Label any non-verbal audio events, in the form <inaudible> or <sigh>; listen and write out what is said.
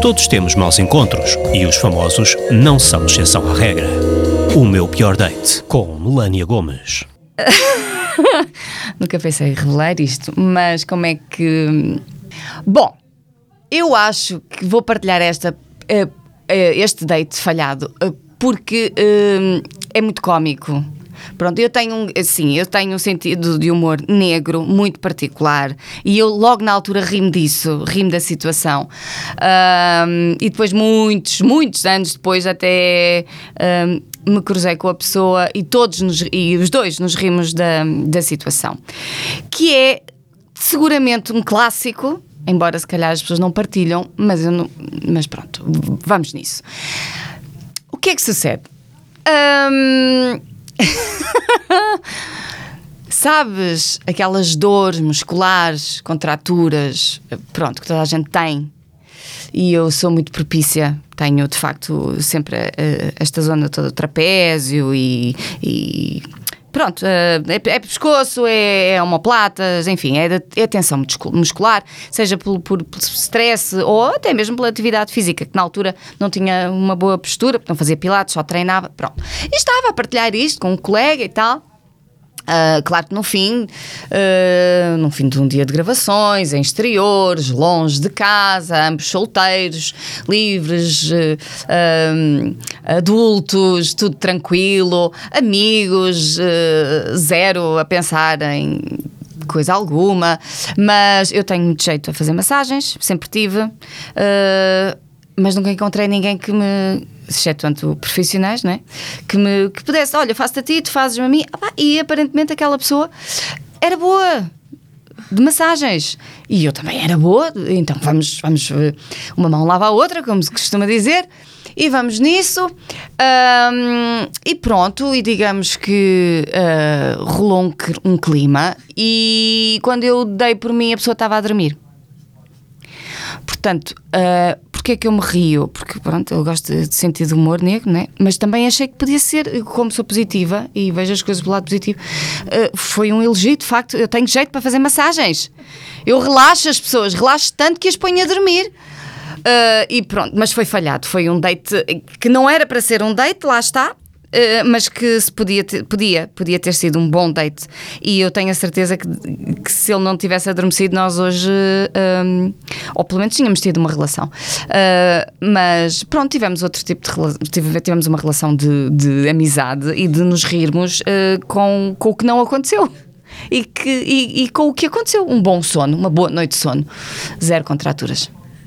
Todos temos maus encontros e os famosos não são exceção à regra. O meu pior date com Melania Gomes. <laughs> Nunca pensei em revelar isto, mas como é que. Bom, eu acho que vou partilhar esta, uh, uh, este date falhado uh, porque é muito cómico. Pronto, eu tenho, assim, eu tenho um sentido de humor negro muito particular e eu logo na altura rimo disso, rimo da situação. Um, e depois, muitos, muitos anos depois, até um, me cruzei com a pessoa e todos nos, e os dois nos rimos da, da situação. Que é seguramente um clássico, embora se calhar as pessoas não partilham, mas, eu não, mas pronto, vamos nisso. O que é que sucede? Um, <laughs> <laughs> Sabes aquelas dores musculares, contraturas, pronto, que toda a gente tem. E eu sou muito propícia, tenho de facto sempre uh, esta zona toda do trapézio e, e pronto, é, é pescoço, é, é omoplatas, enfim, é, é tensão muscular, seja por, por, por, stress ou até mesmo pela atividade física, que na altura não tinha uma boa postura, não fazia pilates, só treinava, pronto. E estava a partilhar isto com um colega e tal. Uh, claro que no fim, uh, no fim de um dia de gravações, em exteriores, longe de casa, ambos solteiros, livres, uh, adultos, tudo tranquilo, amigos, zero a pensar em coisa alguma, mas eu tenho muito jeito a fazer massagens, sempre tive, mas nunca encontrei ninguém que me excetuando profissionais, não é? Que, me, que pudesse, olha, faço-te a ti, tu fazes-me a mim, e aparentemente aquela pessoa era boa de massagens. E eu também era boa, então vamos, vamos uma mão lava a outra, como se costuma dizer, e vamos nisso. Um, e pronto, e digamos que uh, rolou um, um clima, e quando eu dei por mim, a pessoa estava a dormir. Portanto, uh, Porquê é que eu me rio? Porque, pronto, eu gosto de sentir de humor negro, né? Mas também achei que podia ser, como sou positiva e vejo as coisas pelo lado positivo, uh, foi um elogio, de facto. Eu tenho jeito para fazer massagens. Eu relaxo as pessoas, relaxo tanto que as ponho a dormir. Uh, e pronto, mas foi falhado. Foi um date que não era para ser um date, lá está. Uh, mas que se podia ter, podia, podia ter sido um bom date. E eu tenho a certeza que, que se ele não tivesse adormecido, nós hoje, um, ou pelo menos tínhamos tido uma relação. Uh, mas pronto, tivemos outro tipo de relação, tivemos uma relação de, de amizade e de nos rirmos uh, com, com o que não aconteceu. E, que, e, e com o que aconteceu. Um bom sono, uma boa noite de sono. Zero contraturas.